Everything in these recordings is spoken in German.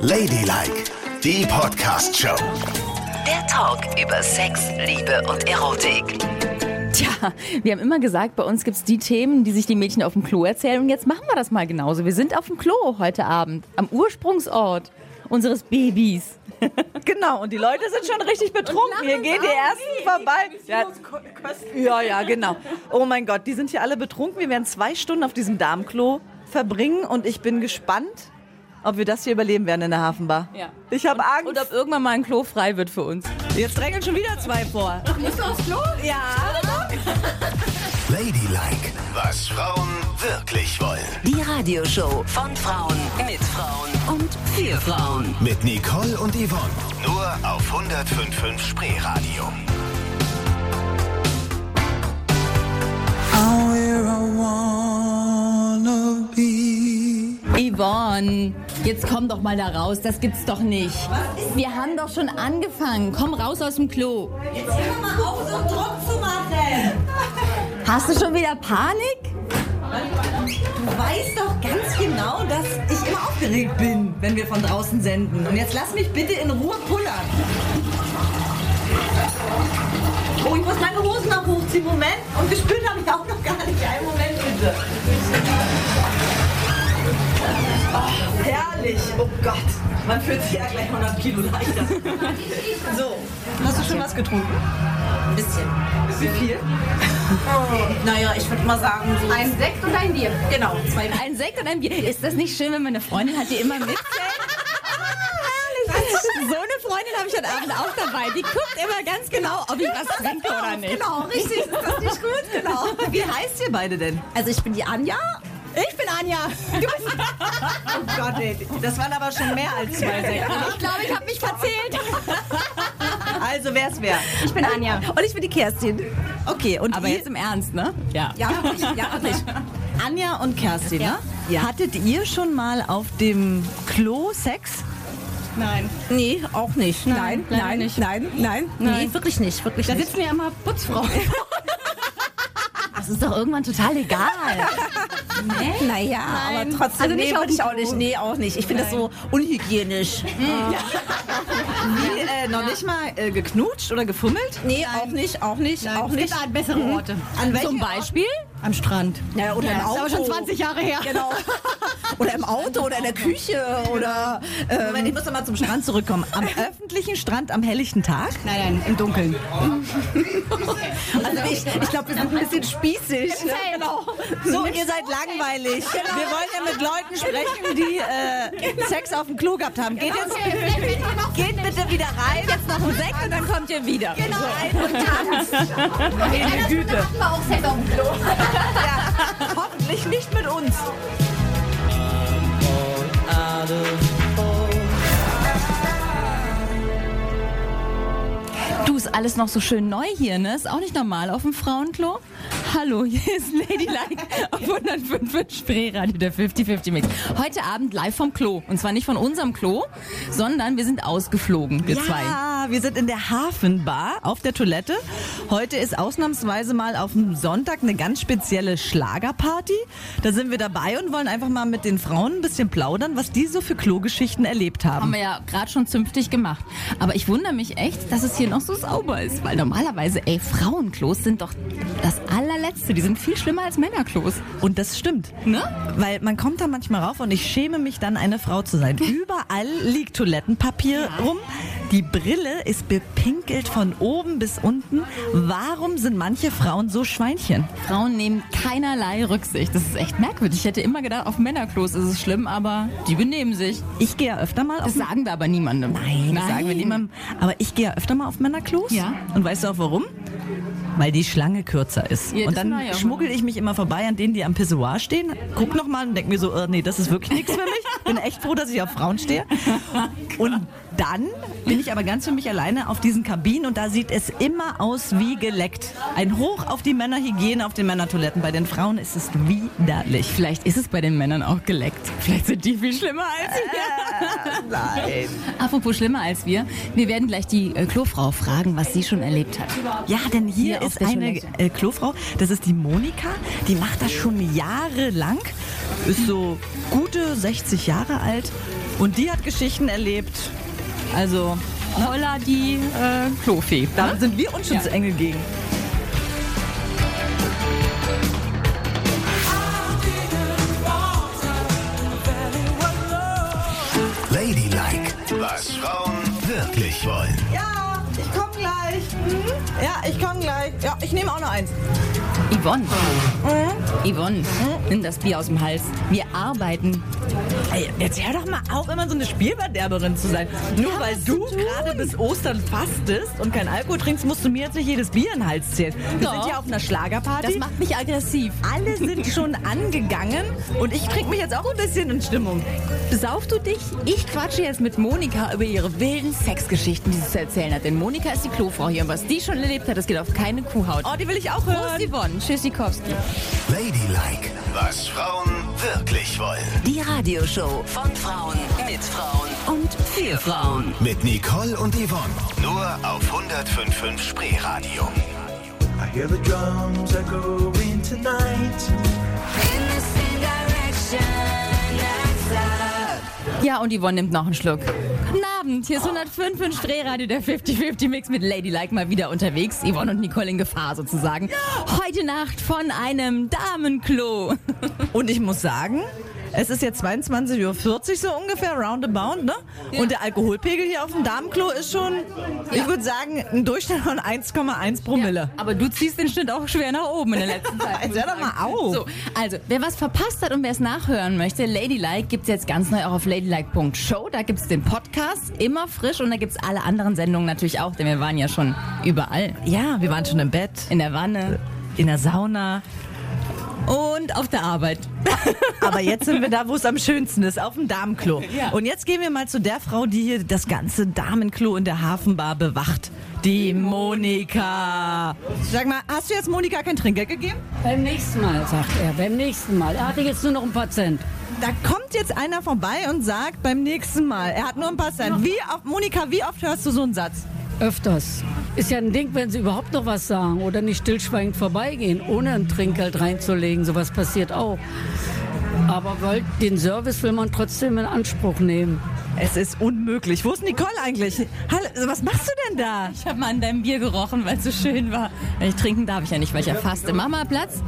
Ladylike, die Podcast-Show. Der Talk über Sex, Liebe und Erotik. Tja, wir haben immer gesagt, bei uns gibt's die Themen, die sich die Mädchen auf dem Klo erzählen. Und jetzt machen wir das mal genauso. Wir sind auf dem Klo heute Abend, am Ursprungsort unseres Babys. Genau, und die Leute sind schon richtig betrunken. Hier gehen die ersten vorbei. Ja, ja, ja, genau. Oh mein Gott, die sind hier alle betrunken. Wir werden zwei Stunden auf diesem Darmklo verbringen und ich bin gespannt, ob wir das hier überleben werden in der Hafenbar. Ja. Ich habe Angst. Und ob irgendwann mal ein Klo frei wird für uns. Jetzt drängeln schon wieder zwei vor. Musst du aufs Klo? Ja. Ladylike, was Frauen wirklich wollen. Die Radioshow von Frauen, mit Frauen und für Frauen. Mit Nicole und Yvonne. Nur auf 105.5 Spreeradio. Yvonne, jetzt komm doch mal da raus. Das gibt's doch nicht. Wir haben doch schon angefangen. Komm raus aus dem Klo. Jetzt hör mal auf, so Druck zu machen. Hast du schon wieder Panik? Du weißt doch ganz genau, dass ich immer aufgeregt bin, wenn wir von draußen senden. Und jetzt lass mich bitte in Ruhe pullern. Oh, ich muss meine Hosen noch hochziehen. Moment. Und gespürt habe ich auch noch gar nicht. Einen Moment bitte. Oh, herrlich. Oh Gott. Man fühlt sich ja gleich 100 Kilo leichter. So. Hast du schon was getrunken? Ein bisschen. Wie viel? Naja, ich würde mal sagen, so Ein Sekt und ein Bier. Genau, zwei Ein Sekt und ein Bier. Ist das nicht schön, wenn meine Freundin hat, die immer mitzählt? So eine Freundin habe ich heute Abend auch dabei. Die guckt immer ganz genau, ob ich was trinke oder nicht. Genau, richtig. Ist das nicht gut? Genau. Wie heißt ihr beide denn? Also ich bin die Anja. Ich bin Anja. Du bist... Oh Gott, ey. Das waren aber schon mehr als zwei Sekte. Ich glaube, ich habe mich verzählt. Also, wer ist wer? Ich bin Anja. Und ich bin die Kerstin. Okay, und Aber ihr, jetzt im Ernst, ne? Ja. ja, wirklich, ja, wirklich. Anja und Kerstin, ne? Hattet ihr schon mal auf dem Klo Sex? Nein. Nee, auch nicht. Nein, leider nein, nicht. nein, nein, Nee, wirklich nicht, wirklich Da nicht. sitzen ja immer Putzfrauen. Das ist doch irgendwann total egal. Naja, aber trotzdem, Also nicht nee, würde ich auch nicht. Nee, auch nicht. Ich finde das so unhygienisch. Wie, äh, noch nicht mal äh, geknutscht oder gefummelt? Nee, auch nicht, auch nicht, auch es nicht. gibt halt bessere Orte. An Zum Beispiel? Am Strand. Ja, oder im Das ist Auto. aber schon 20 Jahre her. Genau. Oder im Auto oder in der Küche oder. Ähm, Moment, ich muss noch mal zum Strand zurückkommen. Am öffentlichen Strand am helllichten Tag? Nein, nein, im Dunkeln. also ich, ich glaube, wir sind ein bisschen spießig. Ne? Genau. So, ihr seid langweilig. Wir wollen ja mit Leuten sprechen, die äh, Sex auf dem Klo gehabt haben. Geht jetzt, geht bitte wieder rein. Jetzt noch ein Sekt und dann kommt ihr wieder. Genau. Rein und tanzt. Meine Güte. Hatten wir auch Sex auf dem Klo. Ja, hoffentlich nicht mit uns. Du, ist alles noch so schön neu hier, ne? Ist auch nicht normal auf dem Frauenklo. Hallo, hier ist Ladylike auf 105 Spreeradio, der 50-50 Mix. Heute Abend live vom Klo. Und zwar nicht von unserem Klo, sondern wir sind ausgeflogen, wir zwei. Ja, wir sind in der Hafenbar auf der Toilette. Heute ist ausnahmsweise mal auf dem Sonntag eine ganz spezielle Schlagerparty. Da sind wir dabei und wollen einfach mal mit den Frauen ein bisschen plaudern, was die so für Klogeschichten erlebt Haben haben. wir ja gerade schon zünftig gemacht. Aber ich wundere mich echt, dass es hier noch so sauber ist. Weil normalerweise, ey, Frauenklos sind doch das allerletzte. Die sind viel schlimmer als Männerklos. Und das stimmt. Ne? Weil man kommt da manchmal rauf und ich schäme mich dann, eine Frau zu sein. Überall liegt Toilettenpapier rum. Die Brille ist bepinkelt von oben bis unten. Warum sind manche Frauen so Schweinchen? Frauen nehmen keinerlei Rücksicht. Das ist echt merkwürdig. Ich hätte immer gedacht, auf Männerklos ist es schlimm, aber die benehmen sich. Ich gehe ja öfter mal auf Das sagen wir aber niemandem. Nein, das sagen wir niemandem. Aber ich gehe ja öfter mal auf Männerklos. Ja. Und weißt du auch warum? Weil die Schlange kürzer ist. Ja, und dann ja schmuggel ich mich immer vorbei an denen, die am Pissoir stehen. Guck noch mal und denk mir so, äh, nee, das ist wirklich nichts für mich. Bin echt froh, dass ich auf Frauen stehe. Und dann bin ich aber ganz für mich alleine auf diesen Kabinen und da sieht es immer aus wie geleckt. Ein Hoch auf die Männerhygiene auf den Männertoiletten. Bei den Frauen ist es widerlich. Vielleicht ist es bei den Männern auch geleckt. Vielleicht sind die viel schlimmer als wir. Nein. Apropos schlimmer als wir. Wir werden gleich die äh, Klofrau fragen, was sie schon erlebt hat. Ja, denn hier, Hier ist eine äh, Klofrau, das ist die Monika, die macht das schon jahrelang. ist so gute 60 Jahre alt und die hat Geschichten erlebt. Also, Holla die äh, Klofee. da sind wir Unschutzengel gegen. Ladylike, was Frauen wirklich wollen. Ja, gleich. Ja, ich komm gleich. Ja, ich nehme auch noch eins. Yvonne. Yvonne, nimm das Bier aus dem Hals. Wir arbeiten. Ey, jetzt hör doch mal auf, immer so eine Spielverderberin zu sein. Nur weil du gerade bis Ostern fastest und kein Alkohol trinkst, musst du mir jetzt nicht jedes Bier in den Hals zählen. Wir Doch. sind ja auf einer Schlagerparty. Das macht mich aggressiv. Alle sind schon angegangen und ich trinke mich jetzt auch ein bisschen in Stimmung. Besauf du dich? Ich quatsche jetzt mit Monika über ihre wilden Sexgeschichten, die sie zu erzählen hat. Denn Monika ist die Klofrau hier und was die schon erlebt hat, das geht auf keine Kuhhaut. Oh, die will ich auch Prost, hören. Yvonne. Tschüssikowski. Ladylike, was Frauen wirklich wollen. Die Radioshow von Frauen mit Frauen und für Frauen. Mit Nicole und Yvonne. Nur auf 105.5 Spreeradio. I hear the drums echoing tonight. Ja, und Yvonne nimmt noch einen Schluck. Abend, hier ist 105 in Strehradio, der 50-50-Mix mit Ladylike mal wieder unterwegs. Yvonne und Nicole in Gefahr sozusagen. Heute Nacht von einem Damenklo. Und ich muss sagen, es ist jetzt 22.40 Uhr so ungefähr, roundabout, ne? Und der Alkoholpegel hier auf dem Damenklo ist schon, ich würde sagen, ein Durchschnitt von 1,1 Promille. Aber du ziehst den Schnitt auch schwer nach oben in der letzten Zeit. Jetzt hör doch mal auf. So, also, wer was verpasst hat und wer es nachhören möchte, Ladylike gibt's jetzt ganz neu auch auf ladylike.show. Da gibt's den Podcast, immer frisch. Und da gibt's alle anderen Sendungen natürlich auch, denn wir waren ja schon überall. Ja, wir waren schon im Bett, In der Wanne in der Sauna. Und auf der Arbeit. Aber jetzt sind wir da, wo es am schönsten ist, auf dem Damenklo. Ja. Und jetzt gehen wir mal zu der Frau, die hier das ganze Damenklo in der Hafenbar bewacht. Die Monika. Sag mal, hast du jetzt Monika kein Trinkgeld gegeben? Beim nächsten Mal, sagt er. Beim nächsten Mal. Er hatte jetzt nur noch ein paar Cent. Da kommt jetzt einer vorbei und sagt beim nächsten Mal, er hat nur ein paar Cent. Wie oft, Monika, wie oft hörst du so einen Satz? Öfters. Ist ja ein Ding, wenn sie überhaupt noch was sagen oder nicht stillschweigend vorbeigehen, ohne ein Trinkgeld reinzulegen. Sowas passiert auch. Aber weil, den Service will man trotzdem in Anspruch nehmen. Es ist unmöglich. Wo ist Nicole eigentlich? Hallo, was machst du denn da? Ich habe mal an deinem Bier gerochen, weil es so schön war. Ich trinken darf ich ja nicht, weil ich ja faste. Mach mal Platz.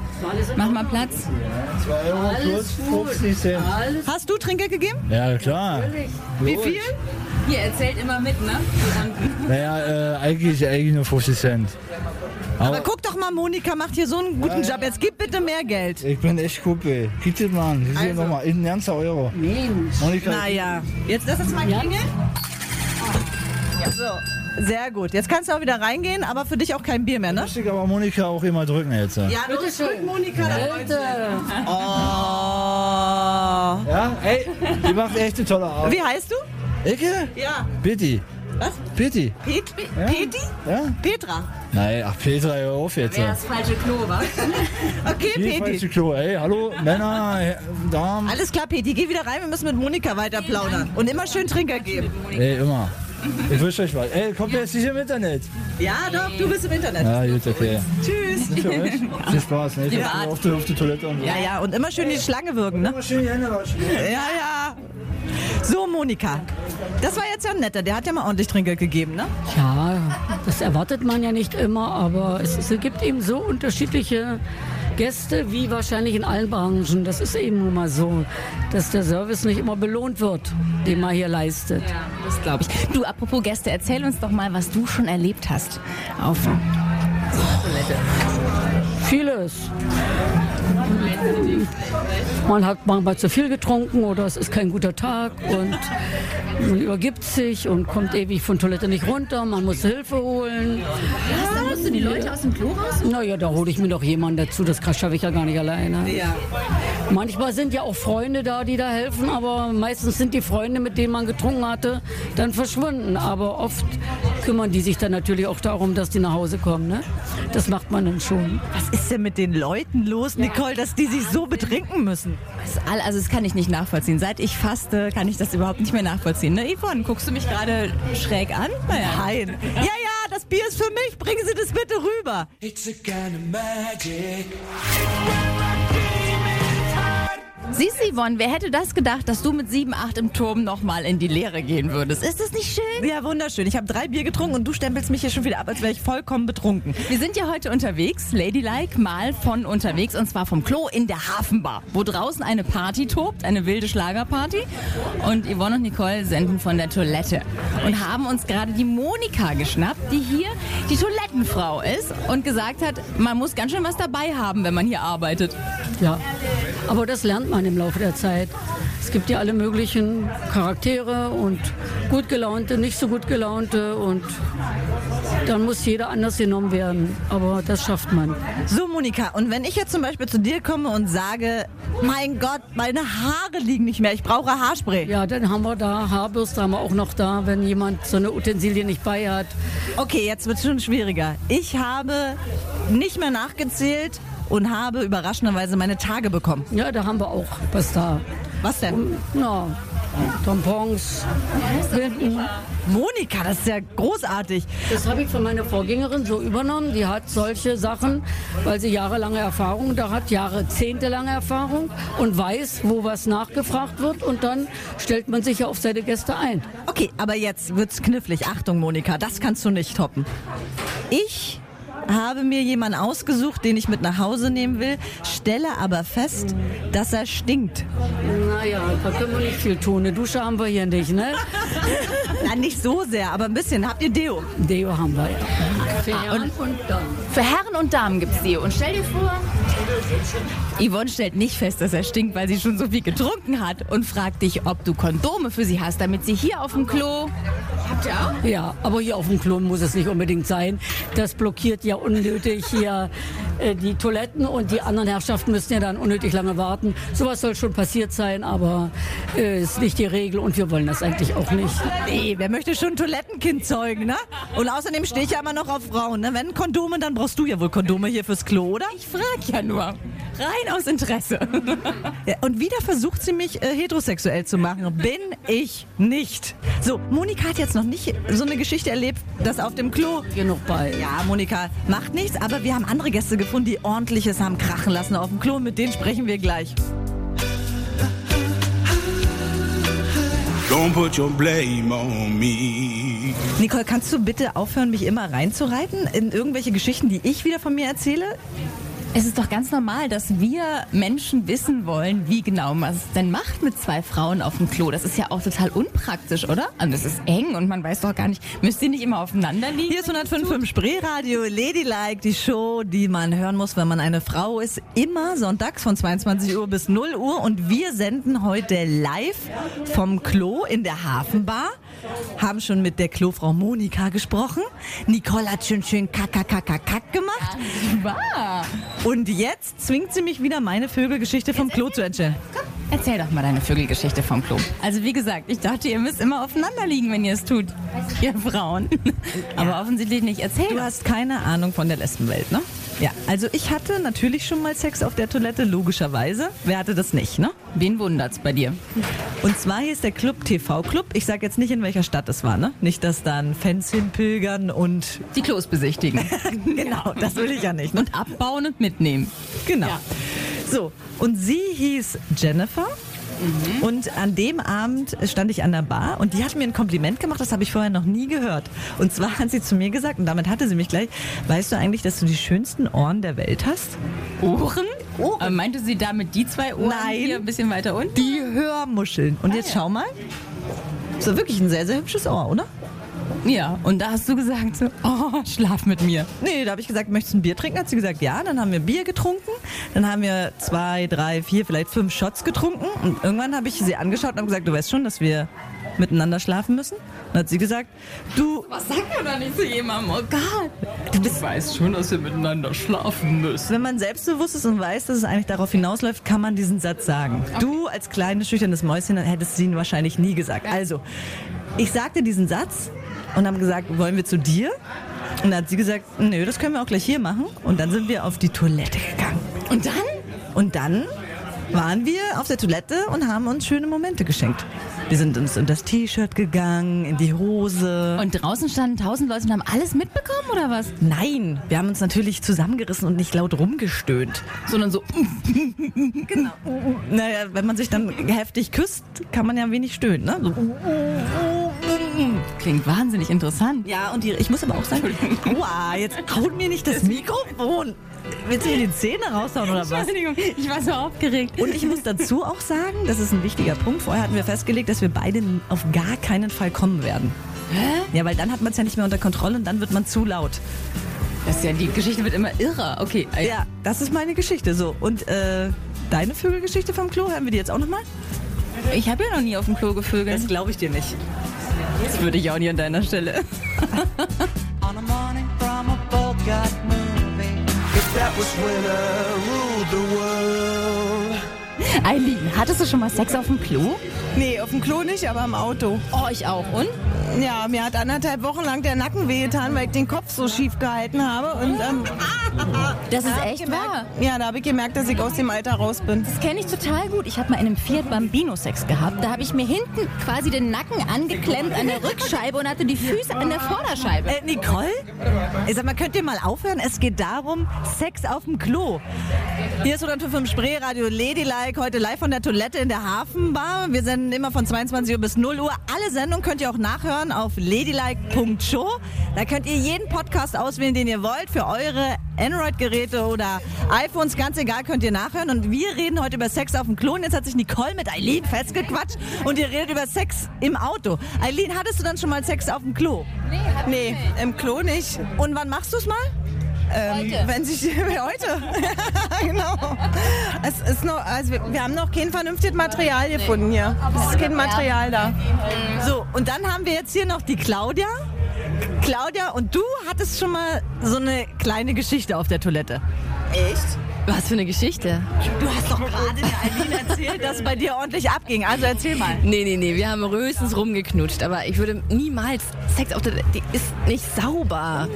Mach mal Platz. 2 Euro plus 50 Cent. Hast du Trinkgeld gegeben? Ja, klar. Wie viel? Hier, erzählt immer mit, ne? Naja, äh, eigentlich, eigentlich nur 50 Cent. Aber, Aber guck doch mal, Monika macht hier so einen guten Job. Jetzt gib bitte mehr Geld. ich bin echt Kumpel. Gib das mal an. Hier Also. nochmal. In ganzer Euro. Mensch. Monika, Naja, jetzt lass uns mal Ja. klingeln. So, sehr gut. Jetzt kannst du auch wieder reingehen, aber für dich auch kein Bier mehr, ne? muss ich aber Monika auch immer drücken jetzt. Ja, Ja, du drück Monika da Bitte. Oh. ja ey, die macht echt eine tolle Arbeit. Wie heißt du? Ecke? Ja. Bitti. Was? Bitti. Pet Peti? Ja? Petra. Nein, ach Petra, hör auf jetzt. Wer das falsche Klo war. Okay, Hier falsche Peti. Klo. Ey, hallo, Männer, Damen. Alles klar, Peti. Geh wieder rein. Wir müssen mit Monika weiter plaudern. Und immer schön Trinker geben. Ey, immer. Ich wünsche euch was. Ey, kommt jetzt nicht im Internet. Ja, doch. Du bist im Internet. Ja, gut, okay. Tschüss. Nicht für euch. Viel Spaß, ne? Ich Privat. auf die, auf die Toilette und so. Ja, ja. Und immer schön die Schlange wirken, ne? Immer schön die Hände waschen. Ja, ja. So, Monika. Das war jetzt ja ein netter. Der hat ja mal ordentlich Trinkgeld gegeben, ne? Ja, das erwartet man ja nicht immer, aber es, es gibt eben so unterschiedliche Gäste wie wahrscheinlich in allen Branchen. Das ist eben nun mal so, dass der Service nicht immer belohnt wird, den man hier leistet. Ja, das glaube ich. Du, apropos Gäste, erzähl uns doch mal, was du schon erlebt hast. Auf Toilette. Vieles. Man hat manchmal zu viel getrunken oder es ist kein guter Tag und man übergibt sich und kommt ewig von Toilette nicht runter. Man muss Hilfe holen. Musst du die Leute aus dem Klo raus? Naja, da hole ich mir doch jemanden dazu. Das schaffe ich ja gar nicht alleine. Ja. Manchmal sind ja auch Freunde da, die da helfen, aber meistens sind die Freunde, mit denen man getrunken hatte, dann verschwunden. Aber oft kümmern die sich dann natürlich auch darum, dass die nach Hause kommen. Ne? Das macht man dann schon. Was ist denn mit den Leuten los, Nicole, dass die sich so betrinken müssen? Also das kann ich nicht nachvollziehen. Seit ich faste, kann ich das überhaupt nicht mehr nachvollziehen. Ne, Yvonne, guckst du mich gerade schräg an? Naja. Nein. Ja, das Bier ist für mich. Bringen Sie das bitte rüber. It's a kind of magic. Siehst du, Yvonne, wer hätte das gedacht, dass du mit 7, 8 im Turm nochmal in die Lehre gehen würdest? Ist das nicht schön? Ja, wunderschön. Ich habe drei Bier getrunken und du stempelst mich hier schon wieder ab, als wäre ich vollkommen betrunken. Wir sind ja heute unterwegs, Ladylike, mal von unterwegs und zwar vom Klo in der Hafenbar, wo draußen eine Party tobt, eine wilde Schlagerparty. Und Yvonne und Nicole senden von der Toilette und haben uns gerade die Monika geschnappt, die hier die Toilettenfrau ist und gesagt hat, man muss ganz schön was dabei haben, wenn man hier arbeitet. Ja, aber das lernt man im Laufe der Zeit. Es gibt ja alle möglichen Charaktere und gut gelaunte, nicht so gut gelaunte und dann muss jeder anders genommen werden. Aber das schafft man. So, Monika, und wenn ich jetzt zum Beispiel zu dir komme und sage, mein Gott, meine Haare liegen nicht mehr, ich brauche Haarspray. Ja, dann haben wir da Haarbürste haben wir auch noch da, wenn jemand so eine Utensilie nicht bei hat. Okay, jetzt wird es schon schwieriger. Ich habe nicht mehr nachgezählt und habe überraschenderweise meine Tage bekommen. Ja, da haben wir auch was da. Was denn? Na, Tampons, Binden. Monika, das ist ja großartig. Das habe ich von meiner Vorgängerin so übernommen. Die hat solche Sachen, weil sie jahrelange Erfahrung da hat, jahrzehntelange Erfahrung und weiß, wo was nachgefragt wird und dann stellt man sich ja auf seine Gäste ein. Okay, aber jetzt wird's knifflig. Achtung, Monika, das kannst du nicht toppen. Ich habe mir jemanden ausgesucht, den ich mit nach Hause nehmen will, stelle aber fest, dass er stinkt. Naja, da können wir nicht viel tun. Eine Dusche haben wir hier nicht, ne? Na, nicht so sehr, aber ein bisschen. Habt ihr Deo? Deo haben wir ja. Für Herren und Damen. Für Herren und Damen gibt's die. Und stell dir vor, Yvonne stellt nicht fest, dass er stinkt, weil sie schon so viel getrunken hat und fragt dich, ob du Kondome für sie hast, damit sie hier auf dem Klo. Habt ihr auch? Ja, aber hier auf dem Klo muss es nicht unbedingt sein. Das blockiert ja unnötig hier äh, die Toiletten und die anderen Herrschaften müssen ja dann unnötig lange warten. Sowas soll schon passiert sein, aber äh, ist nicht die Regel und wir wollen das eigentlich auch nicht. Nee, wer möchte schon ein Toilettenkind zeugen, ne? Und außerdem stehe ich ja immer noch auf Frauen, ne? Wenn Kondome, dann brauchst du ja wohl Kondome hier fürs Klo, oder? Ich frag ja nur. Rein aus Interesse. Ja, und wieder versucht sie mich äh, heterosexuell zu machen. Bin ich nicht. So, Monika hat jetzt noch nicht so eine Geschichte erlebt, dass auf dem Klo. Genug bei. Ja, Monika, macht nichts, aber wir haben andere Gäste gefunden, die ordentliches haben krachen lassen auf dem Klo. Mit denen sprechen wir gleich. Don't put your blame on me. Nicole, kannst du bitte aufhören, mich immer reinzureiten in irgendwelche Geschichten, die ich wieder von mir erzähle? Es ist doch ganz normal, dass wir Menschen wissen wollen, wie genau man es denn macht mit zwei Frauen auf dem Klo. Das ist ja auch total unpraktisch, oder? Und es ist eng und man weiß doch gar nicht, müsst ihr nicht immer aufeinander liegen? Hier ist 105.5 Spreeradio, Ladylike, die Show, die man hören muss, wenn man eine Frau ist. Immer sonntags von 22 Uhr bis 0 Uhr. Und wir senden heute live vom Klo in der Hafenbar. Haben schon mit der Klofrau Monika gesprochen. Nicole hat schön schön kack gemacht. Wahr. Und jetzt zwingt sie mich wieder, meine Vögelgeschichte vom Klo zu erzählen. Erzähl doch mal deine Vögelgeschichte vom Klo. Also wie gesagt, ich dachte, ihr müsst immer aufeinander liegen, wenn ihr es tut. Ihr Frauen. Aber offensichtlich nicht. Erzähl Du hast keine Ahnung von der Lesbenwelt, ne? Ja, also ich hatte natürlich schon mal Sex auf der Toilette, logischerweise. Wer hatte das nicht, ne? Wen wundert's bei dir? Und zwar hier ist der Club TV Club. Ich sag jetzt nicht, in welcher Stadt es war, ne? Nicht, dass dann Fans hinpilgern und Die Klos besichtigen. genau, das will ich ja nicht. Ne? Und abbauen und mitnehmen. Genau. So, und sie hieß Jennifer. Und an dem Abend stand ich an der Bar und die hat mir ein Kompliment gemacht, das habe ich vorher noch nie gehört. Und zwar hat sie zu mir gesagt, und damit hatte sie mich gleich, weißt du eigentlich, dass du die schönsten Ohren der Welt hast? Ohren? Aber meinte sie damit die zwei Ohren Nein. hier ein bisschen weiter unten? Die Hörmuscheln. Und jetzt schau mal. Das ist wirklich ein sehr, sehr hübsches Ohr, oder? Ja, und da hast du gesagt so, oh, schlaf mit mir. Nee, da habe ich gesagt, möchtest du ein Bier trinken? Hat sie gesagt, ja. Dann haben wir Bier getrunken. Dann haben wir zwei, drei, vier, vielleicht fünf Shots getrunken. Und irgendwann habe ich sie angeschaut und habe gesagt, du weißt schon, dass wir miteinander schlafen müssen? Dann hat sie gesagt, du, Was sagt man da nicht zu jemandem? Oh Gott. Du, weißt schon, dass wir miteinander schlafen müssen. wenn man selbstbewusst ist und weiß, dass es eigentlich darauf hinausläuft, kann man diesen Satz sagen. Du als kleines, schüchternes Mäuschen hättest sie ihn wahrscheinlich nie gesagt. Also, ich sagte diesen Satz und haben gesagt, wollen wir zu dir? Und dann hat sie gesagt, nö, das können wir auch gleich hier machen. Und dann sind wir auf die Toilette gegangen. Und dann? Und dann waren wir auf der Toilette und haben uns schöne Momente geschenkt. Wir sind uns in das T-Shirt gegangen, in die Hose. Und draußen standen tausend Leute und haben alles mitbekommen oder was? Nein, wir haben uns natürlich zusammengerissen und nicht laut rumgestöhnt. Sondern so, Genau. Naja, wenn man sich dann heftig küsst, kann man ja wenig stöhnen, ne? So. Klingt wahnsinnig interessant. Ja, und die, ich muss aber auch sagen, aua, jetzt haut mir nicht das Mikrofon. Willst du mir die Zähne raushauen oder was? Entschuldigung, ich war so aufgeregt. Und ich muss dazu auch sagen, das ist ein wichtiger Punkt. Vorher hatten wir festgelegt, dass wir beide auf gar keinen Fall kommen werden. Hä? Ja, weil dann hat man es ja nicht mehr unter Kontrolle und dann wird man zu laut. Das ist ja, die Geschichte wird immer irrer. Okay, Ja, das ist meine Geschichte so. Und äh, deine Vögelgeschichte vom Klo, hören wir die jetzt auch nochmal? ich habe ja noch nie auf dem Klo gevögelt. Das glaube ich dir nicht. Das würde ich auch nie an deiner Stelle. Eileen, hattest du schon mal Sex auf dem Klo? Nee, auf dem Klo nicht, aber im Auto. Oh, ich auch. Und? Ja, mir hat anderthalb Wochen lang der Nacken wehgetan, weil ich den Kopf so schief gehalten habe. Und ähm, Das ist echt gemerkt, wahr. Ja, da habe ich gemerkt, dass ich aus dem Alter raus bin. Das kenne ich total gut. Ich habe mal in einem Fiat Bambino Sex gehabt. Da habe ich mir hinten quasi den Nacken angeklemmt an der Rückscheibe und hatte die Füße an der Vorderscheibe. Äh, Nicole? Ich sag mal, könnt ihr mal aufhören? Es geht darum, Sex auf dem Klo. Hier ist 105 Spreeradio Ladylike, heute live von der Toilette in der Hafenbar. Wir senden immer von 22 Uhr bis 0 Uhr. Alle Sendungen könnt ihr auch nachhören auf ladylike.show. Da könnt ihr jeden Podcast auswählen, den ihr wollt, für eure Android-Geräte oder iPhones, ganz egal, könnt ihr nachhören. Und wir reden heute über Sex auf dem Klo. Und jetzt hat sich Nicole mit Eileen festgequatscht und ihr redet über Sex im Auto. Eileen, hattest du dann schon mal Sex auf dem Klo? Nee, im Klo nicht. Und wann machst du es mal? Ähm, wenn sich heute. genau. Es ist noch, also wir, wir haben noch kein vernünftiges Material gefunden hier. Es ist kein Material da. So, und dann haben wir jetzt hier noch die Claudia. Claudia, und du hattest schon mal so eine kleine Geschichte auf der Toilette. Echt? Was für eine Geschichte. Du hast doch gerade der Eileen erzählt, dass es bei dir ordentlich abging. Also erzähl mal. Nee, nee, nee, wir haben höchstens rumgeknutscht, aber ich würde niemals Sex auf der die ist nicht sauber.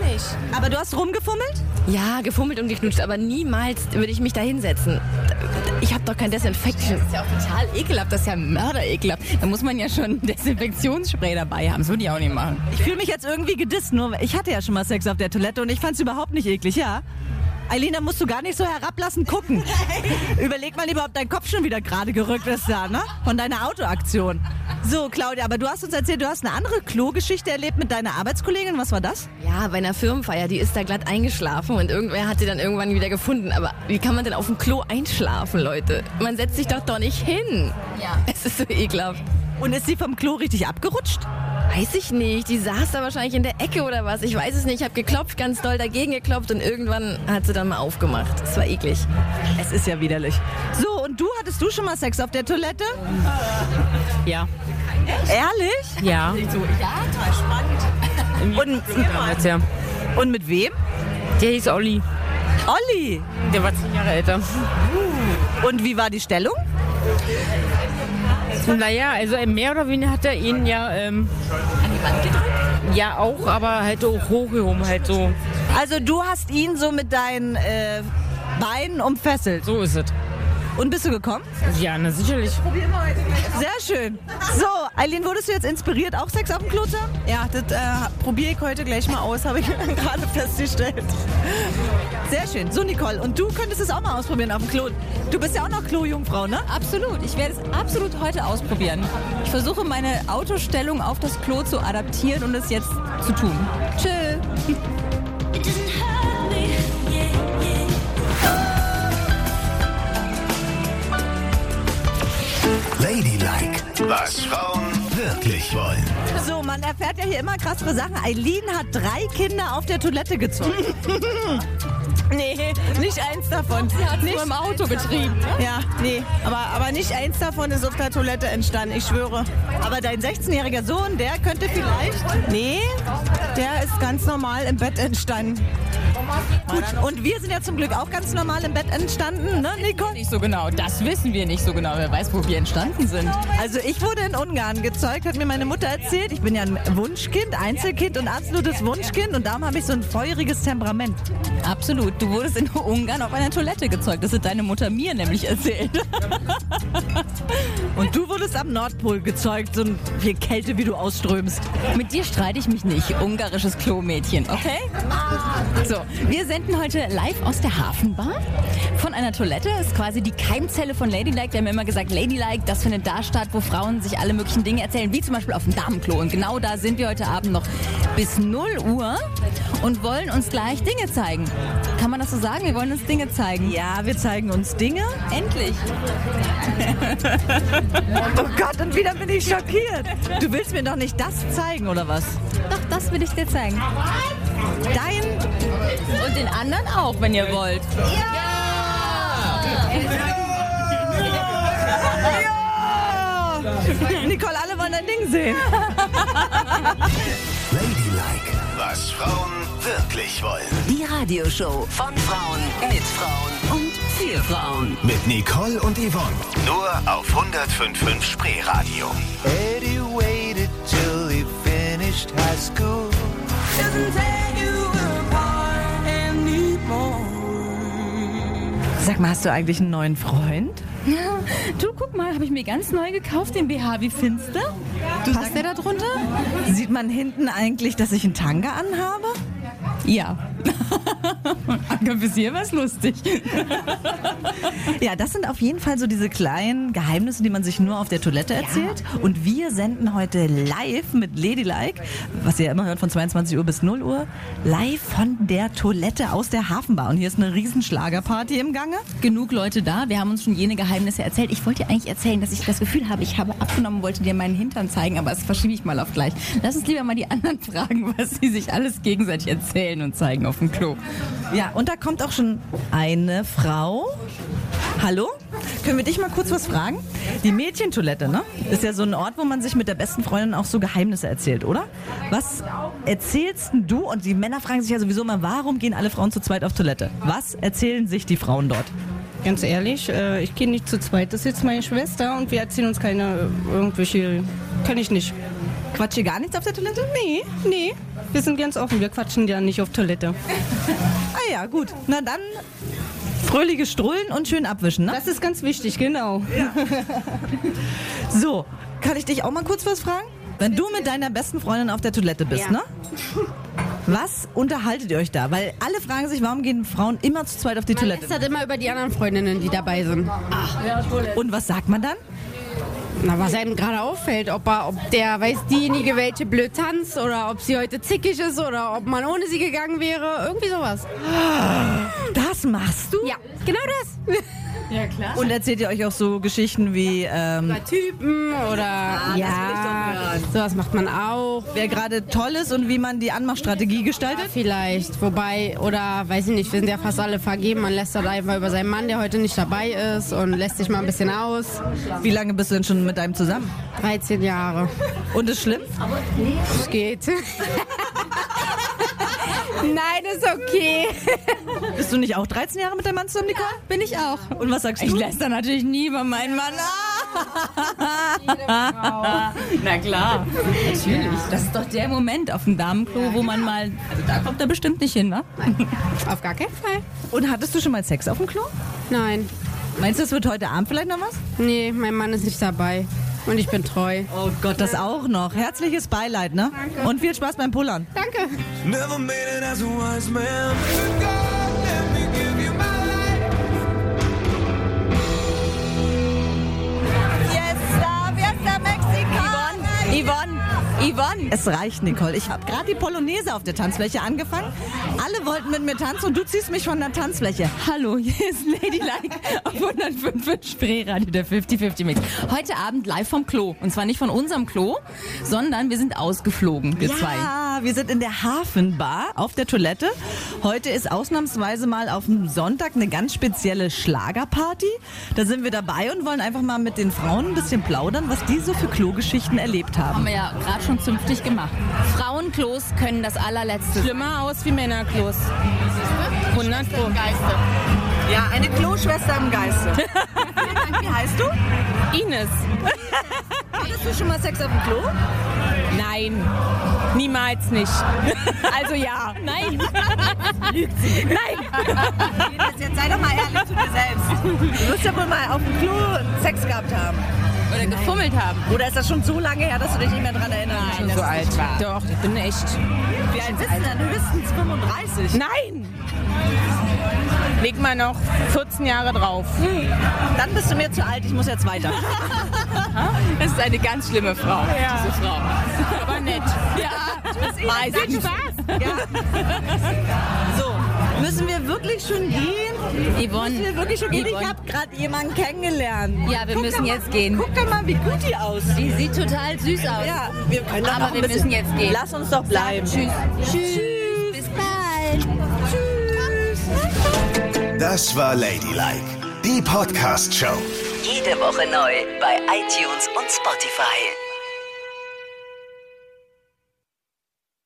Aber du hast rumgefummelt? Ja, gefummelt und geknutscht, aber niemals würde ich mich da hinsetzen. Ich habe doch kein Desinfection. Das ist ja auch total ekelhaft. Das ist ja mörderekelhaft. Da muss man ja schon ein Desinfektionsspray dabei haben. Das würde ich auch nicht machen. Ich fühle mich jetzt irgendwie gedisst, nur ich hatte ja schon mal Sex auf der Toilette und ich fand es überhaupt nicht eklig, ja? Eileen, da musst du gar nicht so herablassen gucken. Überleg mal lieber, ob dein Kopf schon wieder gerade gerückt ist da, ne? Von deiner Autoaktion. So, Claudia, aber du hast uns erzählt, du hast eine andere Klo-Geschichte erlebt mit deiner Arbeitskollegin. Was war das? Ja, bei einer Firmenfeier, die ist da glatt eingeschlafen und irgendwer hat sie dann irgendwann wieder gefunden. Aber wie kann man denn auf dem Klo einschlafen, Leute? Man setzt sich doch doch nicht hin. Ja. Es ist so ekelhaft. Und ist sie vom Klo richtig abgerutscht? Weiß ich nicht. Die saß da wahrscheinlich in der Ecke oder was. Ich weiß es nicht. Ich habe geklopft, ganz doll dagegen geklopft und irgendwann hat sie dann mal aufgemacht. Es war eklig. Es ist ja widerlich. So, und du, hattest du schon mal Sex auf der Toilette? Ja. Ehrlich? Ja. Und, Damals, ja. und mit wem? Der hieß Olli. Olli. Der war zehn Jahre älter. Und wie war die Stellung? Naja, also mehr oder weniger hat er ihn ja. Ähm, An die Wand gedrückt? Ja, auch, aber halt auch hochgehoben, halt so. Also du hast ihn so mit deinen äh, Beinen umfesselt. So ist es. Und bist du gekommen? Ja, na sicherlich. Sehr schön. So, Eileen, wurdest du jetzt inspiriert, auch Sex auf dem Klo zu haben? Ja, das äh, probiere ich heute gleich mal aus, habe ich gerade festgestellt. Sehr schön. So, Nicole, und du könntest es auch mal ausprobieren auf dem Klo. Du bist ja auch noch Klojungfrau, ne? Absolut. Ich werde es absolut heute ausprobieren. Ich versuche meine Autostellung auf das Klo zu adaptieren und es jetzt zu tun. Tschö. Ladylike, was Frauen wirklich wollen. So, man erfährt ja hier immer krassere Sachen. Eileen hat drei Kinder auf der Toilette gezogen. Nee, nicht eins davon. Sie hat nicht nur im Auto getrieben. Ja, nee, aber, aber nicht eins davon ist auf der Toilette entstanden, ich schwöre. Aber dein 16-jähriger Sohn, der könnte vielleicht... Nee, der ist ganz normal im Bett entstanden. Gut, und wir sind ja zum Glück auch ganz normal im Bett entstanden, ne, Nicole? Nicht so genau, das wissen wir nicht so genau. Wer weiß, wo wir entstanden sind. Also ich wurde in Ungarn gezeugt, hat mir meine Mutter erzählt. Ich bin ja ein Wunschkind, Einzelkind und absolutes Wunschkind und darum habe ich so ein feuriges Temperament. Absolut. Du wurdest in Ungarn auf einer Toilette gezeugt. Das hat deine Mutter mir nämlich erzählt. Und du wurdest am Nordpol gezeugt, so viel Kälte, wie du ausströmst. Mit dir streite ich mich nicht. Ungarisches Klo-Mädchen, okay? So, wir senden heute live aus der Hafenbar von einer Toilette. Ist quasi die Keimzelle von Ladylike. Wir haben immer gesagt, Ladylike, das findet da statt, wo Frauen sich alle möglichen Dinge erzählen, wie zum Beispiel auf dem Damenklo. Und genau da sind wir heute Abend noch bis 0 Uhr und wollen uns gleich Dinge zeigen. Kann man das so sagen? Wir wollen uns Dinge zeigen. Ja, wir zeigen uns Dinge. Endlich. Oh Gott, und wieder bin ich schockiert. Du willst mir doch nicht das zeigen, oder was? Doch, das will ich dir zeigen. Dein Und den anderen auch, wenn ihr wollt. Nicole, alle wollen dein Ding sehen. Ladylike, was Frauen wirklich wollen. Die Radioshow von Frauen mit Frauen und für Frauen. Mit Nicole und Yvonne. Nur auf 105.5 Spreeradio. Eddie hast du eigentlich einen neuen Freund? Ja, du guck mal, habe ich mir ganz neu gekauft, den BH. Wie findest du? Passt der da drunter? Sieht man hinten eigentlich, dass ich einen Tanga anhabe? Ja. Anke, bis hier war's lustig. Ja, das sind auf jeden Fall so diese kleinen Geheimnisse, die man sich nur auf der Toilette erzählt. Und wir senden heute live mit Ladylike, was ihr ja immer hört von 22 Uhr bis 0 Uhr, live von der Toilette aus der Hafenbar. Und hier ist eine riesen Schlagerparty im Gange. Genug Leute da. Wir haben uns schon jene Geheimnisse erzählt. Ich wollte dir eigentlich erzählen, dass ich das Gefühl habe, ich habe abgenommen, wollte dir meinen Hintern zeigen, aber das verschiebe ich mal auf gleich. Lass uns lieber mal die anderen fragen, was sie sich alles gegenseitig erzählen und zeigen auf dem Klo. Ja, und da kommt auch schon eine Frau. Hallo? Können wir dich mal kurz was fragen? Die Mädchentoilette, ne? Ist ja so ein Ort, wo man sich mit der besten Freundin auch so Geheimnisse erzählt, oder? Was erzählst denn du? Und die Männer fragen sich ja sowieso immer, warum gehen alle Frauen zu zweit auf Toilette? Was erzählen sich die Frauen dort? Ganz ehrlich, äh, ich gehe nicht zu zweit. Das ist jetzt meine Schwester und wir erzählen uns keine äh, irgendwelche. Kann ich nicht. Quatsch ihr gar nichts auf der Toilette? Nee, nee. Wir sind ganz offen. Wir quatschen ja nicht auf Toilette. Ah ja, gut. Na dann fröhliche Strullen und schön abwischen, ne? Das ist ganz wichtig, genau. So, kann ich dich auch mal kurz was fragen? Wenn du mit deiner besten Freundin auf der Toilette bist, Ja. ne? Was unterhaltet ihr euch da? Weil alle fragen sich, warum gehen Frauen immer zu zweit auf die Man Toilette? lästert immer über die anderen Freundinnen, die dabei sind. Und was sagt man dann? Na, was einem gerade auffällt, ob, er, ob der weiß diejenige welche blöd tanzt oder ob sie heute zickig ist oder ob man ohne sie gegangen wäre. Irgendwie sowas. Das machst du? Ja, genau das. Ja, klar. Und erzählt ihr euch auch so Geschichten wie, ähm, Über Typen oder ja, sowas macht man auch. wer gerade toll ist und wie man die Anmachstrategie gestaltet? Vielleicht, wobei, oder weiß ich nicht, wir sind ja fast alle vergeben. Man lässt halt einfach über seinen Mann, der heute nicht dabei ist und lässt sich mal ein bisschen aus. Wie lange bist du denn schon mit deinem zusammen? 13 Jahre. Und ist schlimm? Es geht. Nein, ist okay. Bist du nicht auch 13 Jahre mit deinem Mann zusammen, Nicole? Bin ich auch. Und was sagst Ich du? lässt da natürlich nie über meinen Mann. Na klar, natürlich. Das ist doch der Moment auf dem Damenklo, wo man mal. Also da kommt er bestimmt nicht hin, ne? Auf gar keinen Fall. Und hattest du schon mal Sex auf dem Klo? Nein. Meinst du, es wird heute Abend vielleicht noch was? Nee, mein Mann ist nicht dabei. Und ich bin treu. Oh Gott, das auch noch. Herzliches Beileid, ne? Und viel Spaß beim Pullern. Danke. Never made it as a wise man. Yvonne, Yvonne. Es reicht, Nicole. Ich habe gerade die Polonaise auf der Tanzfläche angefangen. Alle wollten mit mir tanzen und du ziehst mich von der Tanzfläche. Hallo, hier ist Ladylike auf 105 Spreeradio, der 50-50 Mix. Heute Abend live vom Klo. Und zwar nicht von unserem Klo, sondern wir sind ausgeflogen, wir zwei. Ja, wir sind in der Hafenbar auf der Toilette. Heute ist ausnahmsweise mal auf dem Sonntag eine ganz spezielle Schlagerparty. Da sind wir dabei und wollen einfach mal mit den Frauen ein bisschen plaudern, was die so für Klogeschichten erlebt haben. Haben wir ja gerade schon zünftig gemacht. Frauenklos können das allerletzte. Schlimmer aus wie Männerklos. 100 Pro. Ja, eine Kloschwester im Geiste. Wie heißt du? Ines. Hattest du schon mal Sex auf dem Klo? Nein. Niemals nicht. Also ja. Nein. Nein. Jetzt sei doch mal ehrlich zu dir selbst. Du wirst ja wohl mal auf dem Klo Sex gehabt haben. Oder gefummelt haben. Oder ist das schon so lange her, dass du dich nicht mehr dran erinnerst? Nein, so alt war. Doch, ich bin echt. Wie alt bist du denn? Höchstens 35. Nein! Leg mal noch 14 Jahre drauf. Dann bist du mir zu alt, ich muss jetzt weiter. Das ist eine ganz schlimme Frau. Ja. Diese Frau. Aber nett. Ja, weiß ich. Spaß. So, müssen wir wirklich schon gehen? Yvonne. Müssen wir wirklich schon gehen? Ich Yvonne. habe gerade jemanden kennengelernt. Ja, wir Guck müssen doch mal- jetzt gehen. Guck doch mal, wie gut die aussieht. Die sieht total süß aus. Ja, wir können Aber wir müssen jetzt gehen. Lass uns doch bleiben. Tschüss. Tschüss. Das war Ladylike, die Podcast-Show. Jede Woche neu bei iTunes und Spotify.